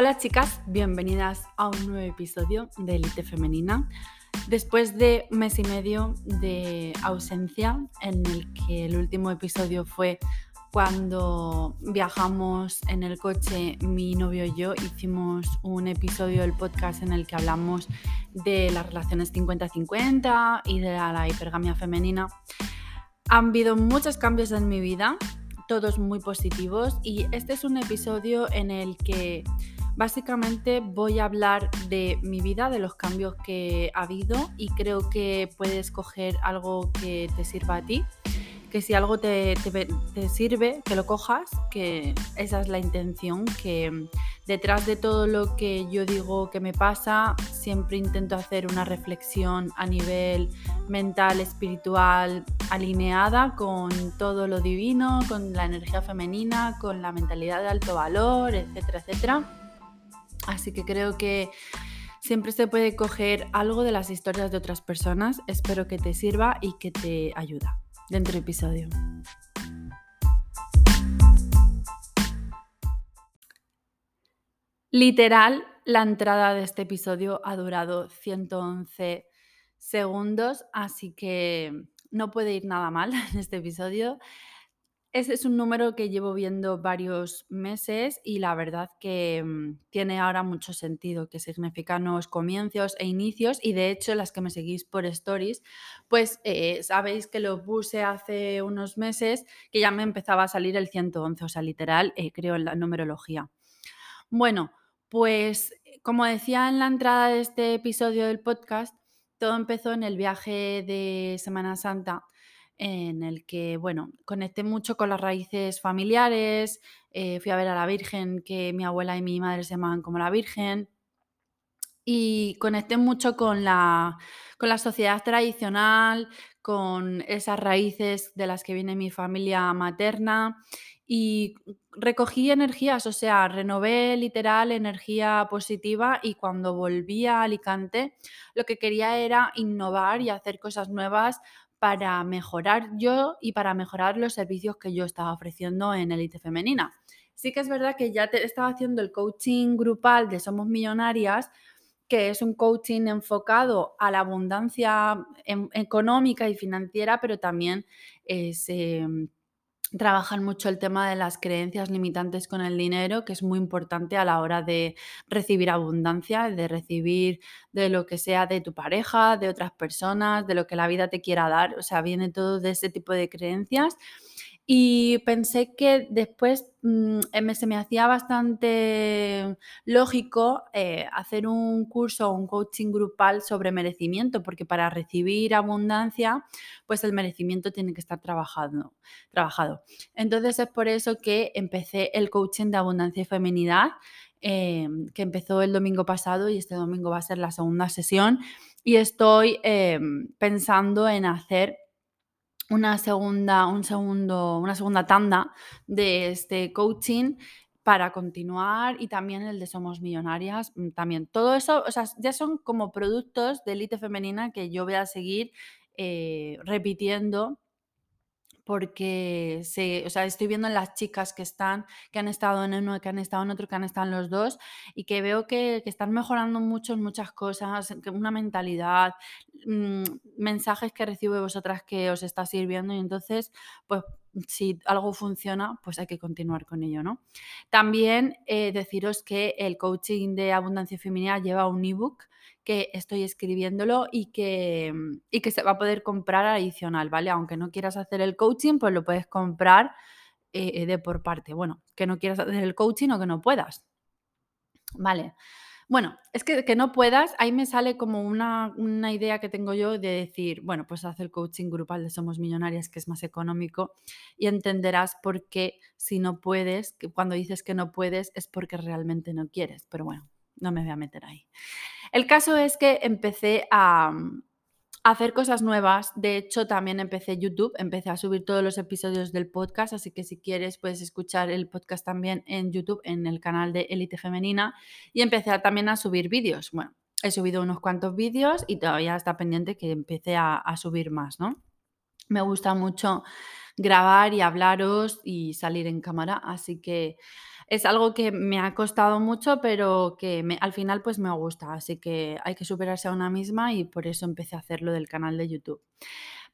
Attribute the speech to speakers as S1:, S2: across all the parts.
S1: Hola chicas, bienvenidas a un nuevo episodio de Elite Femenina. Después de un mes y medio de ausencia, en el que el último episodio fue cuando viajamos en el coche, mi novio y yo hicimos un episodio del podcast en el que hablamos de las relaciones 50-50 y de la hipergamia femenina. Han habido muchos cambios en mi vida, todos muy positivos, y este es un episodio en el que básicamente voy a hablar de mi vida, de los cambios que ha habido y creo que puedes coger algo que te sirva a ti que si algo te, sirve, que lo cojas, que esa es la intención, que detrás de todo lo que yo digo que me pasa, siempre intento hacer una reflexión a nivel mental, espiritual, alineada con todo lo divino, con la energía femenina, con la mentalidad de alto valor, etcétera, etcétera. Así que creo que siempre se puede coger algo de las historias de otras personas. Espero que te sirva y que te ayuda dentro del episodio. Literal, la entrada de este episodio ha durado 111 segundos, así que no puede ir nada mal en este episodio. Ese es un número que llevo viendo varios meses y la verdad que mm, tiene ahora mucho sentido, que significa nuevos comienzos e inicios y de hecho las que me seguís por stories, pues eh, sabéis que lo puse hace unos meses que ya me empezaba a salir el 111, o sea, literal, eh, creo en la numerología. Bueno, pues como decía en la entrada de este episodio del podcast, todo empezó en el viaje de Semana Santa en el que, bueno, conecté mucho con las raíces familiares, eh, fui a ver a la Virgen, que mi abuela y mi madre se llamaban como la Virgen, y conecté mucho con la, con la sociedad tradicional, con esas raíces de las que viene mi familia materna y recogí energías, o sea, renové literal energía positiva y cuando volví a Alicante lo que quería era innovar y hacer cosas nuevas para mejorar yo y para mejorar los servicios que yo estaba ofreciendo en Elite Femenina. Sí que es verdad que ya te estaba haciendo el coaching grupal de Somos Millonarias, que es un coaching enfocado a la abundancia em, económica y financiera, pero también se em, trabajan mucho el tema de las creencias limitantes con el dinero, que es muy importante a la hora de recibir abundancia, de recibir de lo que sea de tu pareja, de otras personas, de lo que la vida te quiera dar. O sea, viene todo de ese tipo de creencias. Y pensé que después mm, eh, se me hacía bastante lógico eh, hacer un curso o un coaching grupal sobre merecimiento, porque para recibir abundancia, pues el merecimiento tiene que estar trabajado. trabajado. Entonces es por eso que empecé el coaching de abundancia y feminidad, eh, que empezó el domingo pasado y este domingo va a ser la segunda sesión. Y estoy pensando en hacer una segunda, un segundo, una segunda tanda de este coaching para continuar y también el de Somos Millonarias, mm, también. Todo eso, o sea, ya son como productos de élite femenina que yo voy a seguir eh, repitiendo porque se, o sea, estoy viendo en las chicas que están, que han estado en uno, que han estado en otro, que han estado en los dos, y que veo que, están mejorando mucho en muchas cosas, una mentalidad, mm, mensajes que recibo vosotras que os está sirviendo, y entonces, pues si algo funciona, pues hay que continuar con ello, ¿no? También eh, deciros que el coaching de abundancia femenina lleva un ebook que estoy escribiéndolo y que, mm, y que se va a poder comprar adicional, ¿vale? Aunque no quieras hacer el coaching, pues lo puedes comprar eh, de por parte. Bueno, que no quieras hacer el coaching o que no puedas. Vale. Bueno, es que, que no puedas, ahí me sale como una, una, idea que tengo yo de decir, bueno, pues haz el coaching grupal de Somos Millonarias, que es más económico, y entenderás por qué si no puedes, que cuando dices que no puedes es porque realmente no quieres. Pero bueno, no me voy a meter ahí. El caso es que empecé a, mm, hacer cosas nuevas. De hecho, también empecé YouTube, empecé a subir todos los episodios del podcast, así que si quieres puedes escuchar el podcast también en YouTube, en el canal de Elite Femenina. Y empecé también a subir vídeos. Bueno, he subido unos cuantos vídeos y todavía está pendiente que empecé a, a subir más, ¿no? Me gusta mucho grabar y hablaros y salir en cámara, así que es algo que me ha costado mucho, pero que me, al final pues me gusta, así que hay que superarse a una misma y por eso empecé a hacerlo del canal de YouTube.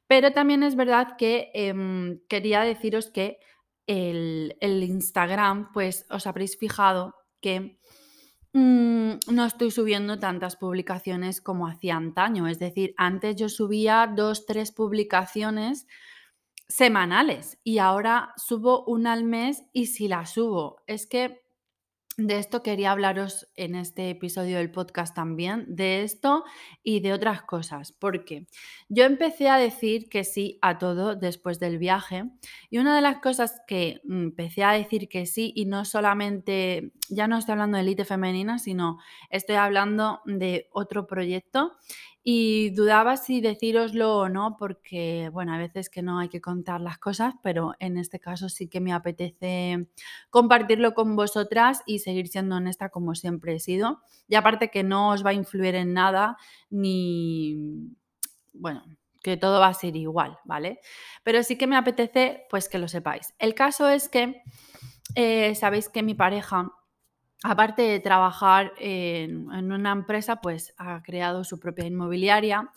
S1: Pero también es verdad que em, quería deciros que el, Instagram, pues os habréis fijado que mm, no estoy subiendo tantas publicaciones como hacía antaño. Es decir, antes yo subía dos, tres publicaciones semanales y ahora subo una al mes y si la subo, es que de esto quería hablaros en este episodio del podcast también, de esto y de otras cosas, porque yo empecé a decir que sí a todo después del viaje y una de las cosas que empecé a decir que sí y no solamente, ya no estoy hablando de élite femenina, sino estoy hablando de otro proyecto y dudaba si decíroslo o no, porque, bueno, a veces que no hay que contar las cosas, pero en este caso sí que me apetece compartirlo con vosotras y seguir siendo honesta como siempre he sido. Y aparte que no os va a influir en nada, ni, bueno, que todo va a ser igual, ¿vale? Pero sí que me apetece, pues que lo sepáis. El caso es que eh, sabéis que mi pareja aparte de trabajar en, una empresa, pues ha creado su propia inmobiliaria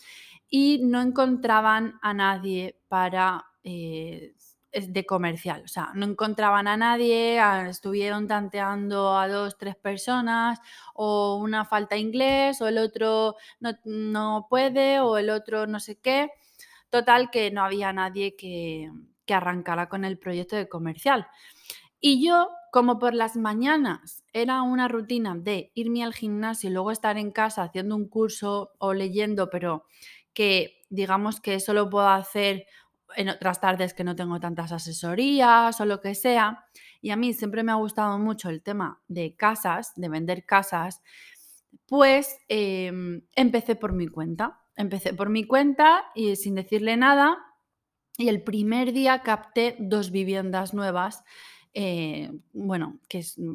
S1: y no encontraban a nadie para eh, de comercial, o sea, no encontraban a nadie, estuvieron tanteando a dos, tres personas, o una falta inglés, o el otro no, no, puede, o el otro no sé qué. Total, que no había nadie que, que arrancara con el proyecto de comercial. Y yo, como por las mañanas era una rutina de irme al gimnasio y luego estar en casa haciendo un curso o leyendo, pero que digamos que eso lo puedo hacer en otras tardes que no tengo tantas asesorías o lo que sea. Y a mí siempre me ha gustado mucho el tema de casas, de vender casas, pues em, empecé por mi cuenta. Empecé por mi cuenta y sin decirle nada. Y el primer día capté dos viviendas nuevas eh, bueno, que es mm,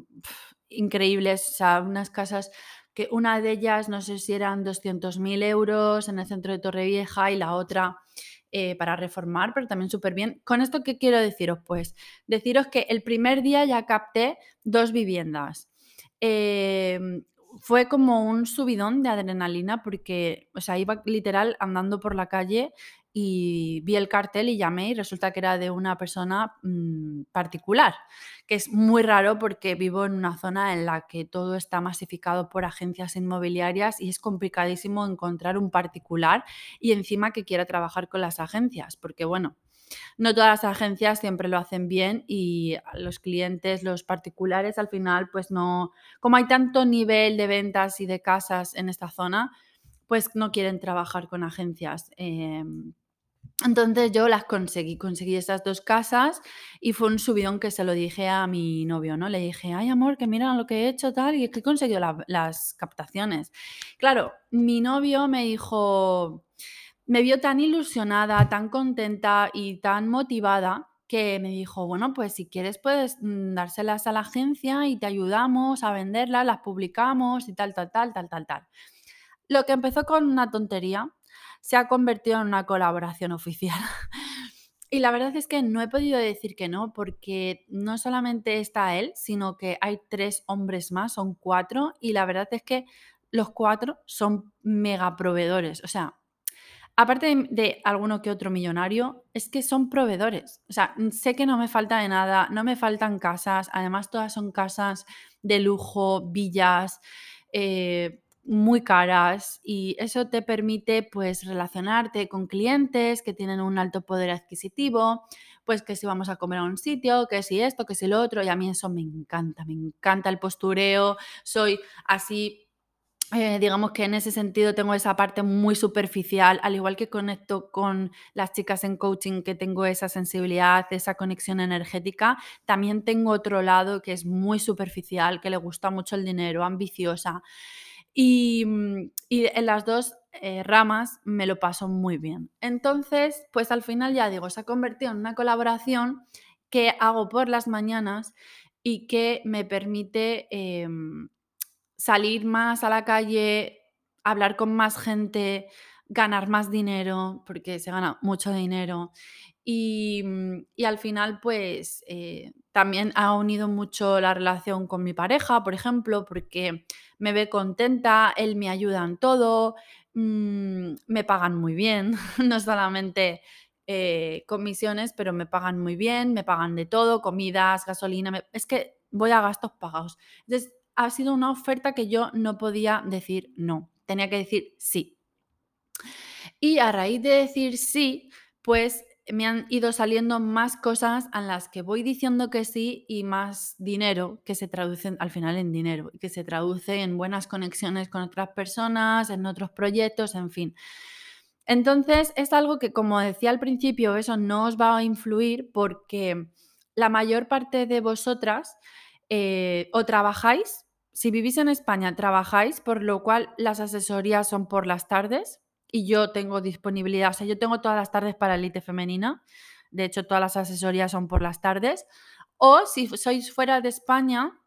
S1: increíbles, o sea, unas casas que una de ellas no sé si eran 200.000 euros en el centro de Torrevieja y la otra eh, para reformar, pero también súper bien. ¿Con esto qué quiero deciros? Pues deciros que el primer día ya capté dos viviendas. Em, fue como un subidón de adrenalina porque, o sea, iba literal andando por la calle y vi el cartel y llamé y resulta que era de una persona mm, particular, que es muy raro porque vivo en una zona en la que todo está masificado por agencias inmobiliarias y es complicadísimo encontrar un particular y encima que quiera trabajar con las agencias, porque bueno, no todas las agencias siempre lo hacen bien y los clientes, los particulares, al final, pues no, como hay tanto nivel de ventas y de casas en esta zona, pues no quieren trabajar con agencias. Em, entonces yo las conseguí, conseguí esas dos casas y fue un subidón que se lo dije a mi novio, ¿no? Le dije, ay amor, que mira lo que he hecho tal y que he conseguido las captaciones. Claro, mi novio me dijo, me vio tan ilusionada, tan contenta y tan motivada que me dijo, bueno, pues si quieres puedes mm, dárselas a la agencia y te ayudamos a venderlas, las publicamos y tal, tal, tal, tal, tal, tal. Lo que empezó con una tontería se ha convertido en una colaboración oficial. Y la verdad es que no he podido decir que no, porque no solamente está él, sino que hay tres hombres más, son cuatro, y la verdad es que los cuatro son mega proveedores. O sea, aparte de, alguno que otro millonario, es que son proveedores. O sea, sé que no me falta de nada, no me faltan casas, además todas son casas de lujo, villas. Eh, muy caras y eso te permite pues relacionarte con clientes que tienen un alto poder adquisitivo, pues que si vamos a comer a un sitio, que si esto, que si lo otro, y a mí eso me encanta, me encanta el postureo, soy así eh, digamos que en ese sentido tengo esa parte muy superficial, al igual que conecto con las chicas en coaching, que tengo esa sensibilidad, esa conexión energética, también tengo otro lado que es muy superficial, que le gusta mucho el dinero, ambiciosa. Mm, y, en las dos eh, ramas me lo paso muy bien. Entonces, pues al final ya digo, se ha convertido en una colaboración que hago por las mañanas y que me permite em, salir más a la calle, hablar con más gente, ganar más dinero, porque se gana mucho dinero. Y, al final, pues eh, también ha unido mucho la relación con mi pareja, por ejemplo, porque me ve contenta, él me ayuda en todo, mm, me pagan muy bien, no solamente eh, comisiones, pero me pagan muy bien, me pagan de todo, comidas, gasolina, es que voy a gastos pagados. Entonces, ha sido una oferta que yo no podía decir no, tenía que decir sí. Y a raíz de decir sí, pues me han ido saliendo más cosas a las que voy diciendo que sí y más dinero que se traduce al final en dinero y que se traduce en buenas conexiones con otras personas, en otros proyectos, en fin. Entonces, es algo que, como decía al principio, eso no os va a influir porque la mayor parte de vosotras eh, o trabajáis, si vivís en España, trabajáis, por lo cual las asesorías son por las tardes y yo tengo disponibilidad, o sea, yo tengo todas las tardes para elite femenina, de hecho todas las asesorías son por las tardes, o si sois fuera de España,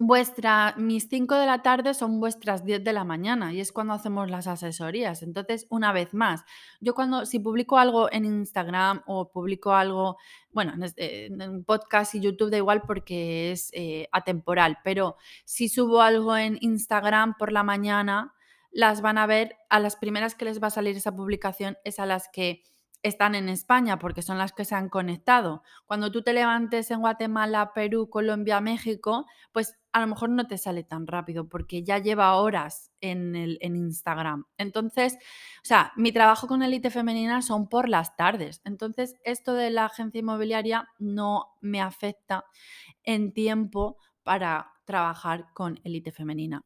S1: vuestra, mis 5 de la tarde son vuestras 10 de la mañana y es cuando hacemos las asesorías. Entonces, una vez más, yo cuando, si publico algo en Instagram o publico algo, bueno, en, en podcast y YouTube da igual porque es eh, atemporal, pero si subo algo en Instagram por la mañana, las van a ver, a las primeras que les va a salir esa publicación es a las que están en España porque son las que se han conectado. Cuando tú te levantes en Guatemala, Perú, Colombia, México, pues a lo mejor no te sale tan rápido porque ya lleva horas en, el, en Instagram. Entonces, o sea, mi trabajo con élite femenina son por las tardes. Entonces, esto de la agencia inmobiliaria no me afecta en tiempo para trabajar con élite femenina.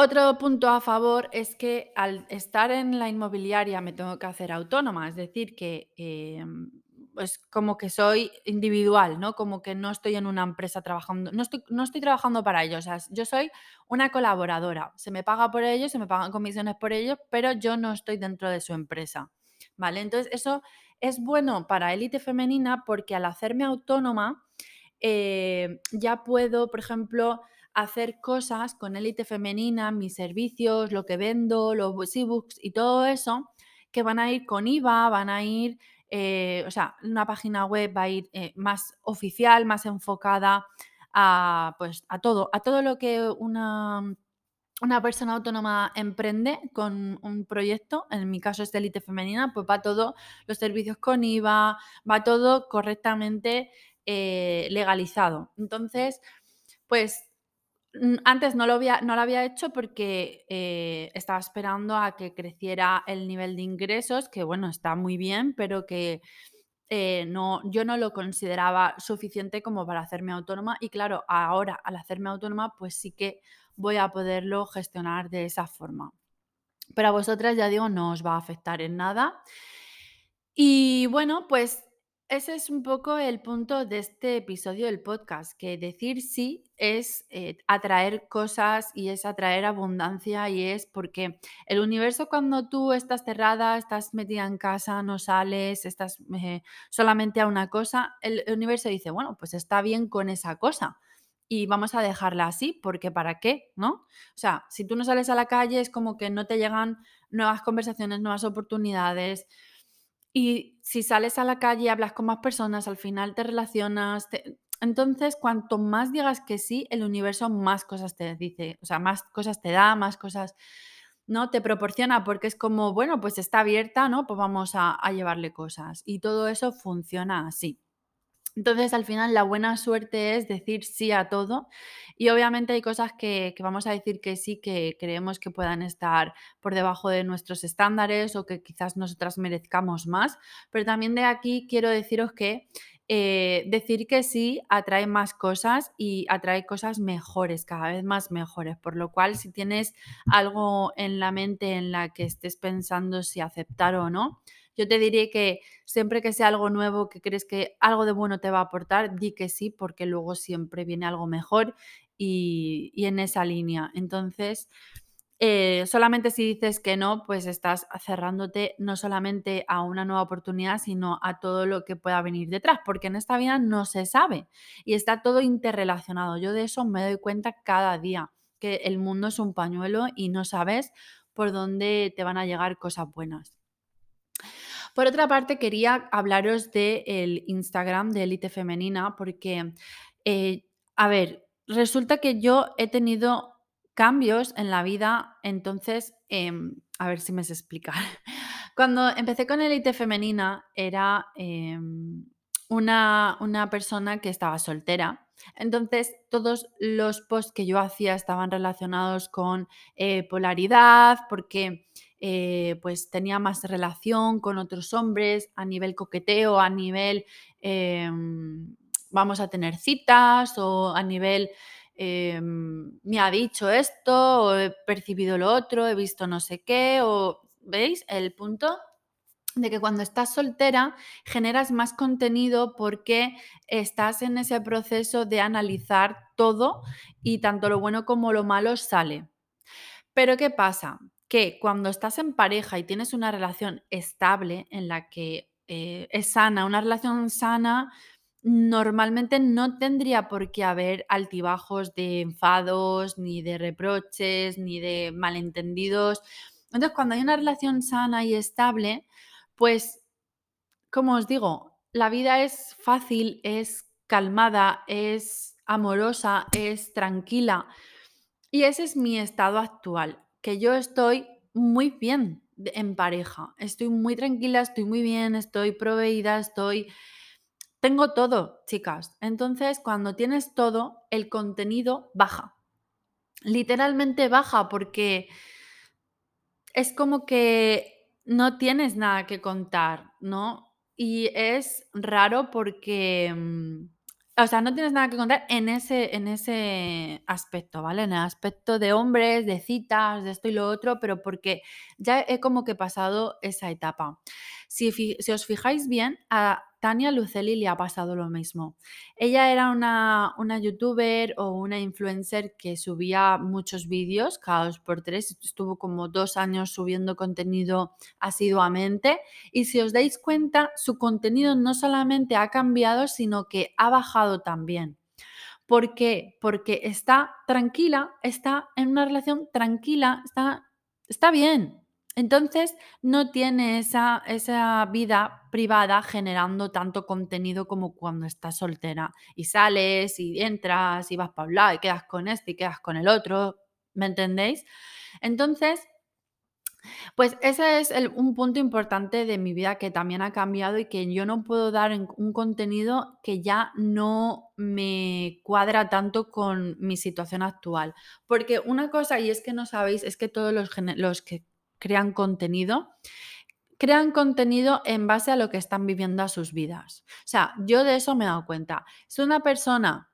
S1: Otro punto a favor es que al estar en la inmobiliaria me tengo que hacer autónoma, es decir, que pues como que soy individual, ¿no? Como que no estoy en una empresa trabajando, no estoy, no estoy trabajando para ellos, o sea, yo soy una colaboradora, se me paga por ellos, se me pagan comisiones por ellos, pero yo no estoy dentro de su empresa, ¿vale? Entonces eso es bueno para élite femenina porque al hacerme autónoma eh, ya puedo, por ejemplo, hacer cosas con élite femenina, mis servicios, lo que vendo, los ebooks y todo eso, que van a ir con IVA, van a ir, eh, o sea, una página web va a ir eh, más oficial, más enfocada a, pues, a todo, a todo lo que una, una persona autónoma emprende con un proyecto, en mi caso es élite femenina, pues va todo, los servicios con IVA, va todo correctamente eh, legalizado. Entonces, pues antes no lo había, no lo había hecho porque eh, estaba esperando a que creciera el nivel de ingresos, que bueno, está muy bien, pero que eh, no, yo no lo consideraba suficiente como para hacerme autónoma. Y claro, ahora al hacerme autónoma, pues sí que voy a poderlo gestionar de esa forma. Pero a vosotras, ya digo, no os va a afectar en nada. Y bueno, pues ese es un poco el punto de este episodio del podcast, que decir sí es eh, atraer cosas y es atraer abundancia y es porque el universo cuando tú estás cerrada, estás metida en casa, no sales, estás eh, solamente a una cosa, el universo dice, bueno, pues está bien con esa cosa y vamos a dejarla así, porque ¿para qué? ¿No? O sea, si tú no sales a la calle es como que no te llegan nuevas conversaciones, nuevas oportunidades, y si sales a la calle hablas con más personas, al final te relacionas. Entonces, cuanto más digas que sí, el universo más cosas te dice, o sea, más cosas te da, más cosas, ¿no? Te proporciona porque es como, bueno, pues está abierta, ¿no? Pues vamos a llevarle cosas. Y todo eso funciona así. Entonces, al final, la buena suerte es decir sí a todo. Y obviamente hay cosas que, vamos a decir que sí, que creemos que puedan estar por debajo de nuestros estándares o que quizás nosotras merezcamos más, pero también de aquí quiero deciros que eh, decir que sí atrae más cosas y atrae cosas mejores, cada vez más mejores, por lo cual si tienes algo en la mente en la que estés pensando si aceptar o no, yo te diría que siempre que sea algo nuevo, que crees que algo de bueno te va a aportar, di que sí, porque luego siempre viene algo mejor y, en esa línea. Entonces, eh, solamente si dices que no, pues estás cerrándote no solamente a una nueva oportunidad, sino a todo lo que pueda venir detrás, porque en esta vida no se sabe y está todo interrelacionado. Yo de eso me doy cuenta cada día, que el mundo es un pañuelo y no sabes por donde te van a llegar cosas buenas. Por otra parte, quería hablaros del Instagram de Elite Femenina, porque, eh, a ver, resulta que yo he tenido cambios en la vida, entonces, em, a ver si me sé explicar. Cuando empecé con Elite Femenina era em, una, una persona que estaba soltera. Entonces, todos los posts que yo hacía estaban relacionados con eh, polaridad, porque eh, pues tenía más relación con otros hombres a nivel coqueteo, a nivel em, vamos a tener citas o a nivel em, me ha dicho esto o he percibido lo otro, he visto no sé qué o ¿veis el punto? de que cuando estás soltera generas más contenido porque estás en ese proceso de analizar todo y tanto lo bueno como lo malo sale. Pero ¿qué pasa? Que cuando estás en pareja y tienes una relación estable en la que eh, es sana, una relación sana, normalmente no tendría por qué haber altibajos de enfados, ni de reproches, ni de malentendidos. Entonces, cuando hay una relación sana y estable, pues, como os digo, la vida es fácil, es calmada, es amorosa, es tranquila. Y ese es mi estado actual, que yo estoy muy bien en pareja, estoy muy tranquila, estoy muy bien, estoy proveída, estoy... Tengo todo, chicas. Entonces, cuando tienes todo, el contenido baja. Literalmente baja porque es como que no tienes nada que contar, ¿no? Y es raro porque, mm, o sea, no tienes nada que contar en ese, en ese aspecto, ¿vale? En el aspecto de hombres, de citas, de esto y lo otro, pero porque ya he como que pasado esa etapa. Si, si os fijáis bien, a, Tania Luceli le ha pasado lo mismo. Ella era una, una youtuber o una influencer que subía muchos vídeos, cada dos por tres, estuvo como dos años subiendo contenido asiduamente y si os dais cuenta, su contenido no solamente ha cambiado, sino que ha bajado también. ¿Por qué? Porque está tranquila, está en una relación tranquila, está, está bien, entonces no tiene esa, esa, vida privada generando tanto contenido como cuando estás soltera y sales y entras y vas para hablar y quedas con este y quedas con el otro, ¿me entendéis? Entonces, pues ese es un punto importante de mi vida que también ha cambiado y que yo no puedo dar un contenido que ya no me cuadra tanto con mi situación actual. Porque una cosa, y es que no sabéis, es que todos los, los que crean contenido, crean contenido en base a lo que están viviendo a sus vidas. O sea, yo de eso me he dado cuenta. Si una persona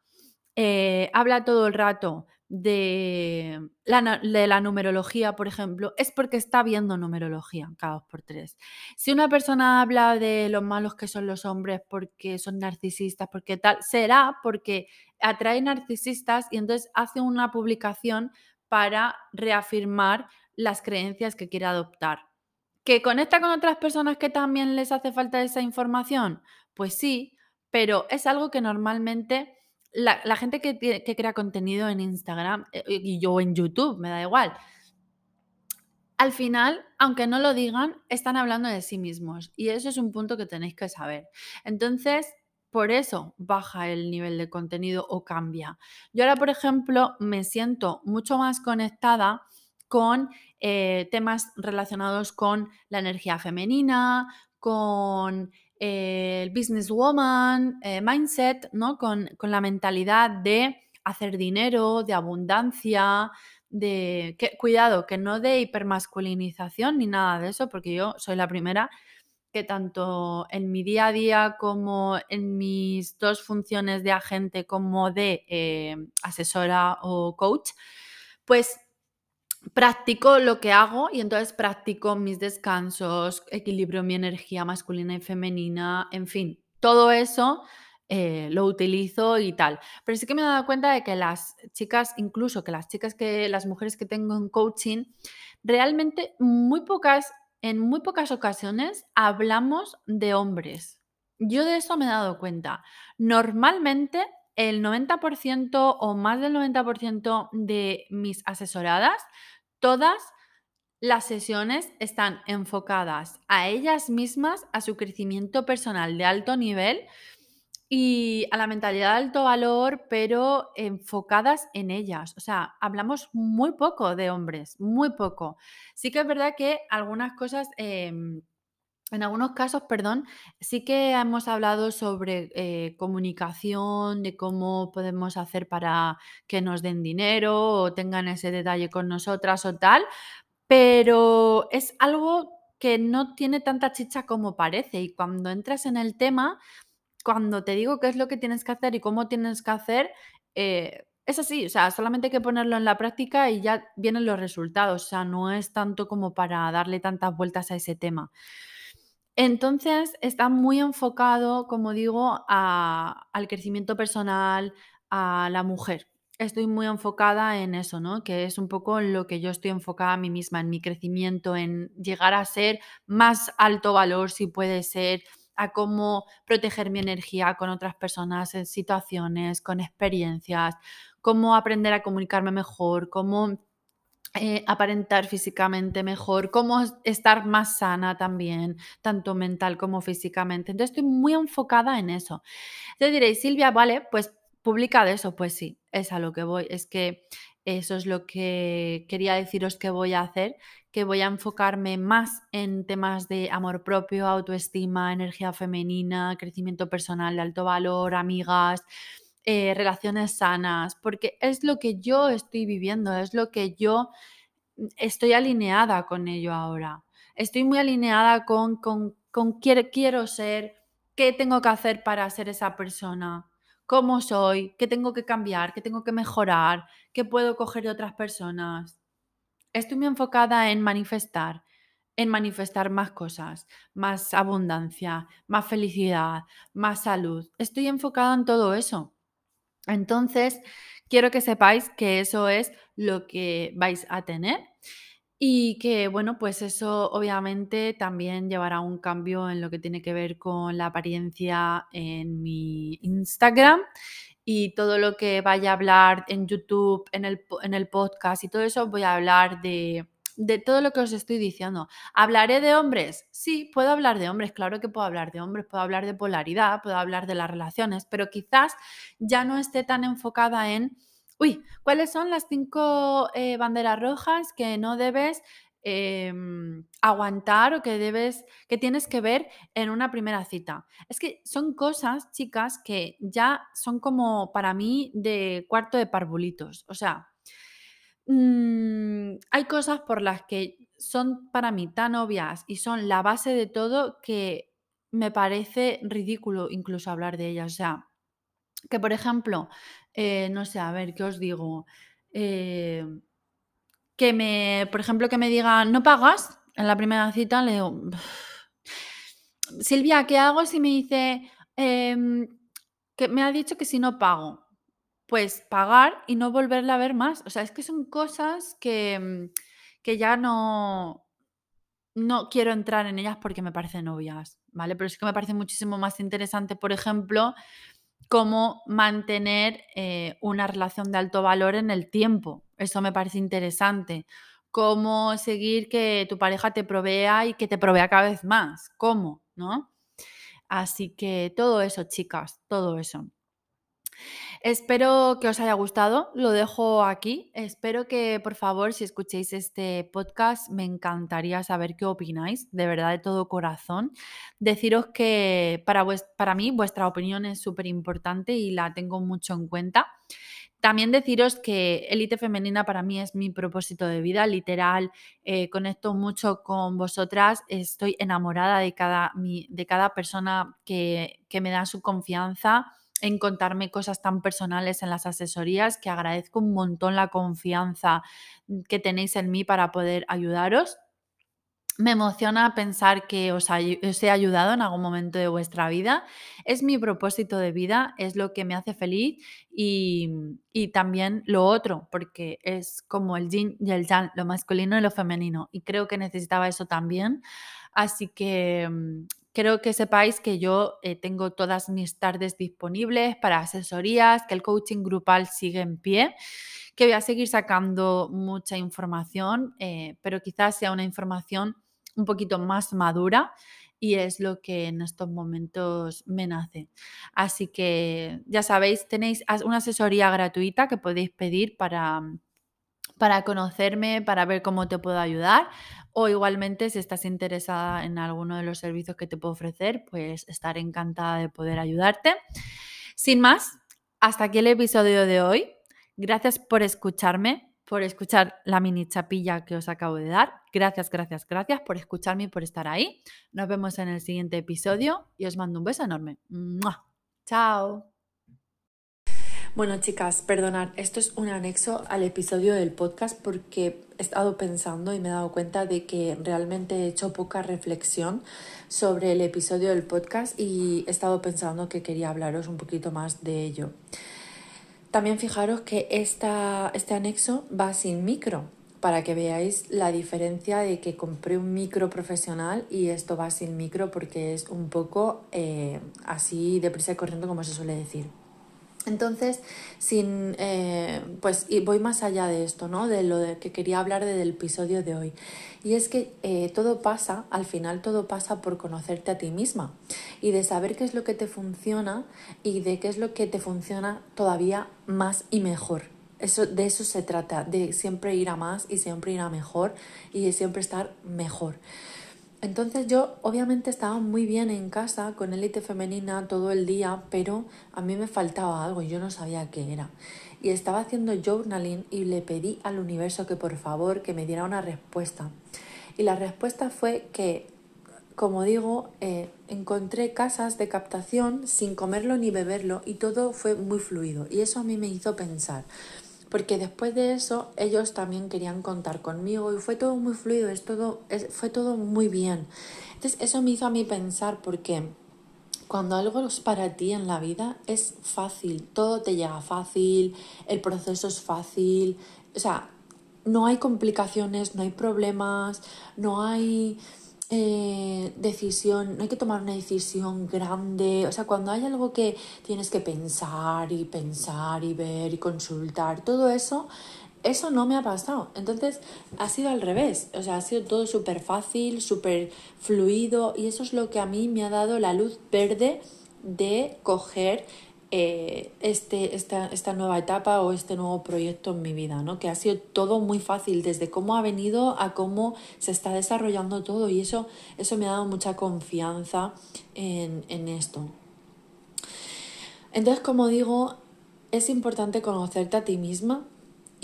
S1: eh, habla todo el rato de la, de la, numerología, por ejemplo, es porque está viendo numerología cada dos por tres. Si una persona habla de lo malos que son los hombres porque son narcisistas, porque tal, será porque atrae narcisistas y entonces hace una publicación para reafirmar las creencias que quiere adoptar. ¿Que conecta con otras personas que también les hace falta esa información? Pues sí, pero es algo que normalmente la, gente que, crea contenido en Instagram eh, y yo en YouTube, me da igual. Al final, aunque no lo digan, están hablando de sí mismos y eso es un punto que tenéis que saber. Entonces, por eso baja el nivel de contenido o cambia. Yo ahora, por ejemplo, me siento mucho más conectada con eh, temas relacionados con la energía femenina, con eh, el businesswoman eh, mindset, ¿no? Con, la mentalidad de hacer dinero, de abundancia, de cuidado, que no de hipermasculinización ni nada de eso, porque yo soy la primera que tanto en mi día a día como en mis dos funciones de agente como de asesora o coach, pues practico lo que hago y entonces practico mis descansos, equilibrio mi energía masculina y femenina, en fin, todo eso eh, lo utilizo y tal. Pero sí que me he dado cuenta de que las chicas, incluso que las chicas que, las mujeres que tengo en coaching, realmente muy pocas, en muy pocas ocasiones hablamos de hombres. Yo de eso me he dado cuenta. Normalmente el 90% o más del 90% de mis asesoradas todas Las sesiones están enfocadas a ellas mismas, a su crecimiento personal de alto nivel y a la mentalidad de alto valor, pero enfocadas en ellas. O sea, hablamos muy poco de hombres, muy poco. Sí que es verdad que algunas cosas... Em, en algunos casos, perdón, sí que hemos hablado sobre eh, comunicación, de cómo podemos hacer para que nos den dinero o tengan ese detalle con nosotras o tal, pero es algo que no tiene tanta chicha como parece y cuando entras en el tema, cuando te digo qué es lo que tienes que hacer y cómo tienes que hacer, eh, es así, o sea, solamente hay que ponerlo en la práctica y ya vienen los resultados, o sea, no es tanto como para darle tantas vueltas a ese tema. Entonces, está muy enfocado, como digo, al crecimiento personal, a la mujer. Estoy muy enfocada en eso, ¿no? Que es un poco en lo que yo estoy enfocada a mí misma, en mi crecimiento, en llegar a ser más alto valor, si puede ser, a cómo proteger mi energía con otras personas en situaciones, con experiencias, cómo aprender a comunicarme mejor, cómo eh, aparentar físicamente mejor, cómo estar más sana también, tanto mental como físicamente. Entonces estoy muy enfocada en eso. Te diréis, Silvia, vale, pues publica de eso. Pues sí, es a lo que voy. Es que eso es lo que quería deciros que voy a hacer, que voy a enfocarme más en temas de amor propio, autoestima, energía femenina, crecimiento personal de alto valor, amigas, eh, relaciones sanas, porque es lo que yo estoy viviendo, es lo que yo mm, estoy alineada con ello ahora. Estoy muy alineada con, con, con quiero, quiero ser, qué tengo que hacer para ser esa persona, cómo soy, qué tengo que cambiar, qué tengo que mejorar, qué puedo coger de otras personas. Estoy muy enfocada en manifestar, en manifestar más cosas, más abundancia, más felicidad, más salud. Estoy enfocada en todo eso. Entonces, quiero que sepáis que eso es lo que vais a tener y que, bueno, pues eso obviamente también llevará un cambio en lo que tiene que ver con la apariencia en mi Instagram y todo lo que vaya a hablar en YouTube, en el, en el podcast y todo eso, voy a hablar de de todo lo que os estoy diciendo. ¿Hablaré de hombres? Sí, puedo hablar de hombres, claro que puedo hablar de hombres, puedo hablar de polaridad, puedo hablar de las relaciones, pero quizás ya no esté tan enfocada en, uy, ¿cuáles son las cinco eh, banderas rojas que no debes em, aguantar o que debes, que tienes que ver en una primera cita. Es que son cosas, chicas, que ya son como para mí de cuarto de parvulitos. O sea, Mm, hay cosas por las que son para mí tan obvias y son la base de todo que me parece ridículo incluso hablar de ellas. O sea, que por ejemplo, eh, no sé, a ver, ¿qué os digo? Eh, que me, por ejemplo, que me digan, ¿no pagas? En la primera cita le digo, Silvia, ¿qué hago si me dice, em, que me ha dicho que si no pago? Pues pagar y no volverla a ver más. O sea, es que son cosas que, mm, que ya no, no quiero entrar en ellas porque me parecen obvias, ¿vale? Pero es que me parece muchísimo más interesante, por ejemplo, cómo mantener eh, una relación de alto valor en el tiempo. Eso me parece interesante. Cómo seguir que tu pareja te provea y que te provea cada vez más. ¿Cómo? ¿No? Así que todo eso, chicas, todo eso. Espero que os haya gustado, lo dejo aquí. Espero que, por favor, si escuchéis este podcast, me encantaría saber qué opináis, de verdad, de todo corazón. Deciros que para, para mí vuestra opinión es súper importante y la tengo mucho en cuenta. También deciros que Elite Femenina para mí es mi propósito de vida, literal, eh, conecto mucho con vosotras, estoy enamorada de cada, de cada persona que, que me da su confianza en contarme cosas tan personales en las asesorías, que agradezco un montón la confianza mm, que tenéis en mí para poder ayudaros. Me emociona pensar que os, he ayudado en algún momento de vuestra vida. Es mi propósito de vida, es lo que me hace feliz y, y, también lo otro, porque es como el yin y el yang, lo masculino y lo femenino. Y creo que necesitaba eso también. Así que mm, Creo que sepáis que yo eh, tengo todas mis tardes disponibles para asesorías, que el coaching grupal sigue en pie, que voy a seguir sacando mucha información, eh, pero quizás sea una información un poquito más madura y es lo que en estos momentos me nace. Así que ya sabéis, tenéis una asesoría gratuita que podéis pedir para, para conocerme, para ver cómo te puedo ayudar. O igualmente, si estás interesada en alguno de los servicios que te puedo ofrecer, pues estaré encantada de poder ayudarte. Sin más, hasta aquí el episodio de hoy. Gracias por escucharme, por escuchar la mini chapilla que os acabo de dar. Gracias, gracias, gracias por escucharme y por estar ahí. Nos vemos en el siguiente episodio y os mando un beso enorme. Chao.
S2: Bueno, chicas, perdonad, esto es un anexo al episodio del podcast porque he estado pensando y me he dado cuenta de que realmente he hecho poca reflexión sobre el episodio del podcast y he estado pensando que quería hablaros un poquito más de ello. También fijaros que esta, este anexo va sin micro, para que veáis la diferencia de que compré un micro profesional y esto va sin micro porque es un poco eh, así deprisa y corriendo como se suele decir. Entonces, sin, eh, pues, y voy más allá de esto, ¿no? De lo que quería hablar del episodio de hoy. Y es que eh, todo pasa, al final todo pasa por conocerte a ti misma y de saber qué es lo que te funciona y de qué es lo que te funciona todavía más y mejor. Eso, de eso se trata, de siempre ir a más y siempre ir a mejor y de siempre estar mejor. Entonces yo obviamente estaba muy bien en casa con élite femenina todo el día, pero a mí me faltaba algo y yo no sabía qué era. Y estaba haciendo journaling y le pedí al universo que por favor que me diera una respuesta. Y la respuesta fue que, como digo, eh, encontré casas de captación sin comerlo ni beberlo y todo fue muy fluido. Y eso a mí me hizo pensar porque después de eso ellos también querían contar conmigo y fue todo muy fluido, es todo, fue todo muy bien. Entonces eso me hizo a mí pensar porque cuando algo es para ti en la vida es fácil, todo te llega fácil, el proceso es fácil, o sea, no hay complicaciones, no hay problemas, no hay eh, decisión, no hay que tomar una decisión grande, o sea, cuando hay algo que tienes que pensar y pensar y ver y consultar, todo eso, eso no me ha pasado. Entonces, ha sido al revés, o sea, ha sido todo súper fácil, súper fluido y eso es lo que a mí me ha dado la luz verde de coger eh, este, esta, esta, nueva etapa o este nuevo proyecto en mi vida, ¿no? Que ha sido todo muy fácil, desde cómo ha venido a cómo se está desarrollando todo y eso, eso me ha dado mucha confianza en, en esto. Entonces, como digo, es importante conocerte a ti misma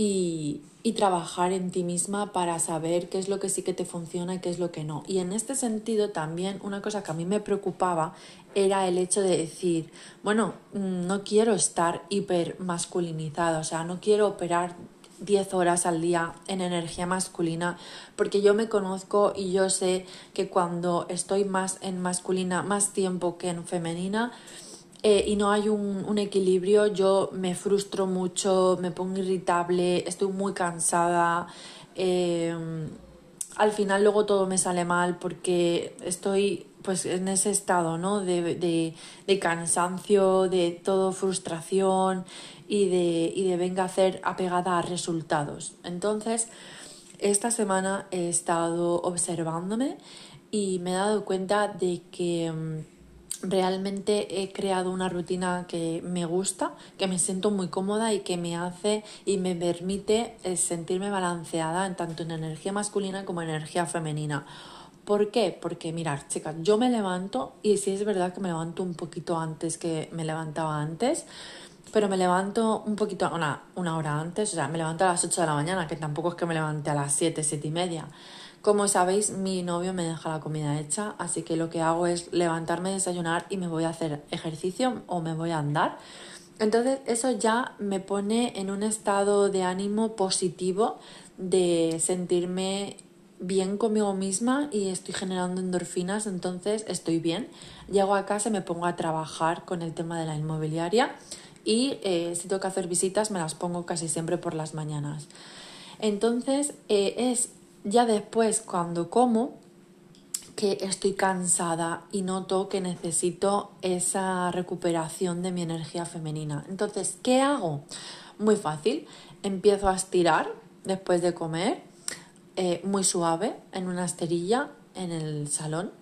S2: y, trabajar en ti misma para saber qué es lo que sí que te funciona y qué es lo que no. Y en este sentido también una cosa que a mí me preocupaba era el hecho de decir, bueno, mm, no quiero estar hiper masculinizada, o sea, no quiero operar 10 horas al día en energía masculina, porque yo me conozco y yo sé que cuando estoy más en masculina, más tiempo que en femenina, eh, y no hay un, equilibrio, yo me frustro mucho, me pongo irritable, estoy muy cansada. Eh, al final luego todo me sale mal porque estoy pues en ese estado ¿no? de, de, cansancio, de todo frustración y de, y de venga a hacer apegada a resultados. Entonces, esta semana he estado observándome y me he dado cuenta de que mm, realmente he creado una rutina que me gusta, que me siento muy cómoda y que me hace y me permite eh, sentirme balanceada en tanto en energía masculina como en energía femenina. ¿Por qué? Porque mirar, chicas, yo me levanto y sí es verdad que me levanto un poquito antes que me levantaba antes, pero me levanto un poquito, una, una hora antes, o sea, me levanto a las 8 de la mañana, que tampoco es que me levante a las 7, 7 y media. Como sabéis, mi novio me deja la comida hecha, así que lo que hago es levantarme, desayunar y me voy a hacer ejercicio o me voy a andar. Entonces eso ya me pone en un estado de ánimo positivo de sentirme bien conmigo misma y estoy generando endorfinas, entonces estoy bien. Llego a casa y me pongo a trabajar con el tema de la inmobiliaria y eh, si tengo que hacer visitas me las pongo casi siempre por las mañanas. Entonces eh, es ya después cuando como que estoy cansada y noto que necesito esa recuperación de mi energía femenina. Entonces, ¿qué hago? Muy fácil. Empiezo a estirar después de comer, eh, muy suave, en una esterilla en el salón.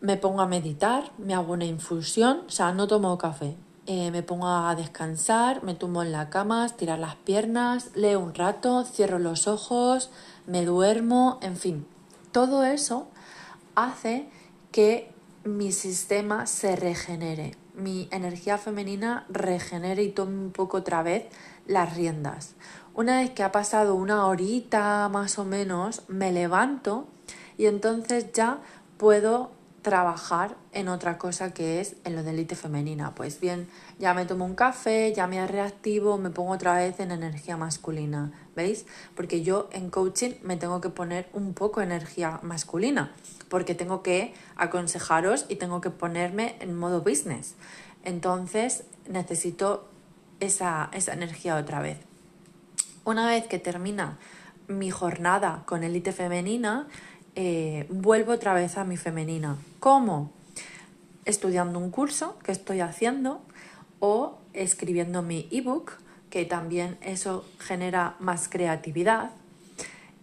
S2: Me pongo a meditar, me hago una infusión, o sea, no tomo café. Eh, me pongo a descansar, me tumbo en la cama, estirar las piernas, leo un rato, cierro los ojos, me duermo, en fin. Todo eso hace que mi sistema se regenere, mi energía femenina regenere y tome un poco otra vez las riendas. Una vez que ha pasado una horita más o menos, me levanto y entonces ya puedo trabajar en otra cosa que es en lo de élite femenina. Pues bien, ya me tomo un café, ya me reactivo, me pongo otra vez en energía masculina. ¿Veis? Porque yo en coaching me tengo que poner un poco energía masculina porque tengo que aconsejaros y tengo que ponerme en modo business. Entonces necesito esa, energía otra vez. Una vez que termina mi jornada con élite femenina, eh, vuelvo otra vez a mi femenina. ¿Cómo? Estudiando un curso que estoy haciendo o escribiendo mi ebook, que también eso genera más creatividad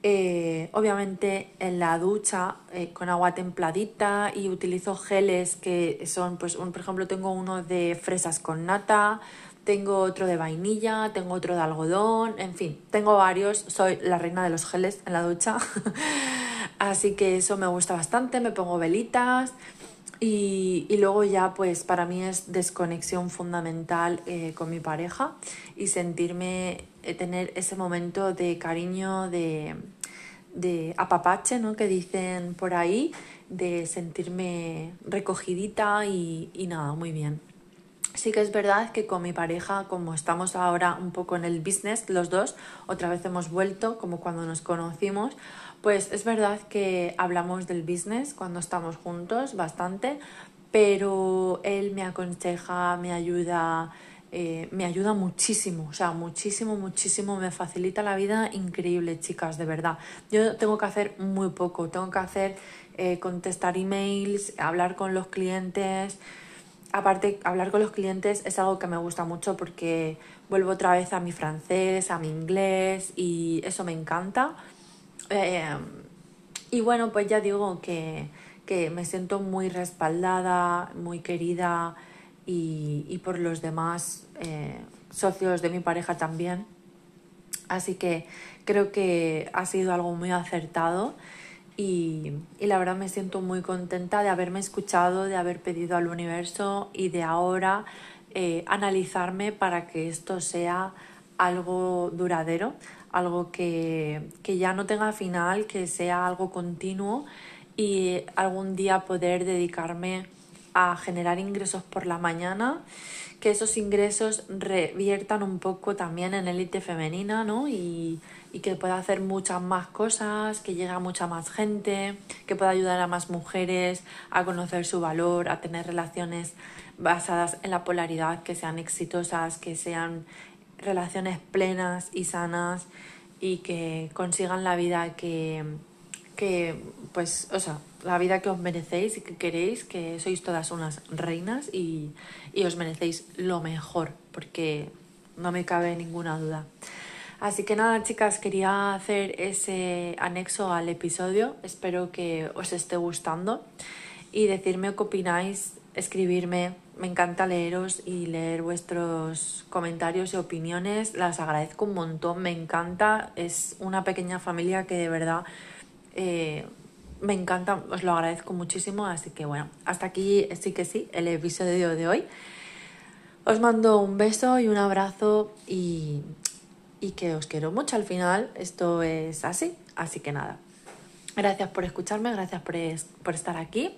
S2: eh, obviamente en la ducha eh, con agua templadita y utilizo geles que son, pues, un, por ejemplo, tengo uno de fresas con nata, tengo otro de vainilla, tengo otro de algodón, en fin, tengo varios, soy la reina de los geles en la ducha, así que eso me gusta bastante, me pongo velitas y, luego ya pues para mí es desconexión fundamental eh, con mi pareja y sentirme, tener ese momento de cariño, de, de apapache, ¿no? Que dicen por ahí, de sentirme recogidita y, nada, muy bien. Sí que es verdad que con mi pareja, como estamos ahora un poco en el business, los dos, otra vez hemos vuelto, como cuando nos conocimos, pues es verdad que hablamos del business cuando estamos juntos bastante, pero él me aconseja, me ayuda, eh, me ayuda muchísimo, o sea, muchísimo, muchísimo, me facilita la vida increíble, chicas, de verdad. Yo tengo que hacer muy poco, tengo que hacer eh, contestar emails, hablar con los clientes. Aparte, hablar con los clientes es algo que me gusta mucho porque vuelvo otra vez a mi francés, a mi inglés y eso me encanta. Eh, y bueno, pues ya digo que, que me siento muy respaldada, muy querida y, por los demás eh, socios de mi pareja también. Así que creo que ha sido algo muy acertado y, la verdad me siento muy contenta de haberme escuchado, de haber pedido al universo y de ahora eh, analizarme para que esto sea algo duradero, algo que, que ya no tenga final, que sea algo continuo y algún día poder dedicarme a generar ingresos por la mañana, que esos ingresos reviertan un poco también en élite femenina, ¿no? Y, que pueda hacer muchas más cosas, que llegue a mucha más gente, que pueda ayudar a más mujeres a conocer su valor, a tener relaciones basadas en la polaridad, que sean exitosas, que sean relaciones plenas y sanas y que consigan la vida que, que pues, o sea, la vida que os merecéis y que queréis, que sois todas unas reinas y, os merecéis lo mejor, porque no me cabe ninguna duda. Así que nada, chicas, quería hacer ese anexo al episodio. Espero que os esté gustando y decirme qué opináis, escribirme. Me encanta leeros y leer vuestros comentarios y opiniones. Las agradezco un montón, me encanta. Es una pequeña familia que de verdad eh, me encanta, os lo agradezco muchísimo. Así que bueno, hasta aquí sí que sí, el episodio de hoy. Os mando un beso y un abrazo y, y que os quiero mucho al final. Esto es así, así que nada. Gracias por escucharme, gracias por, por estar aquí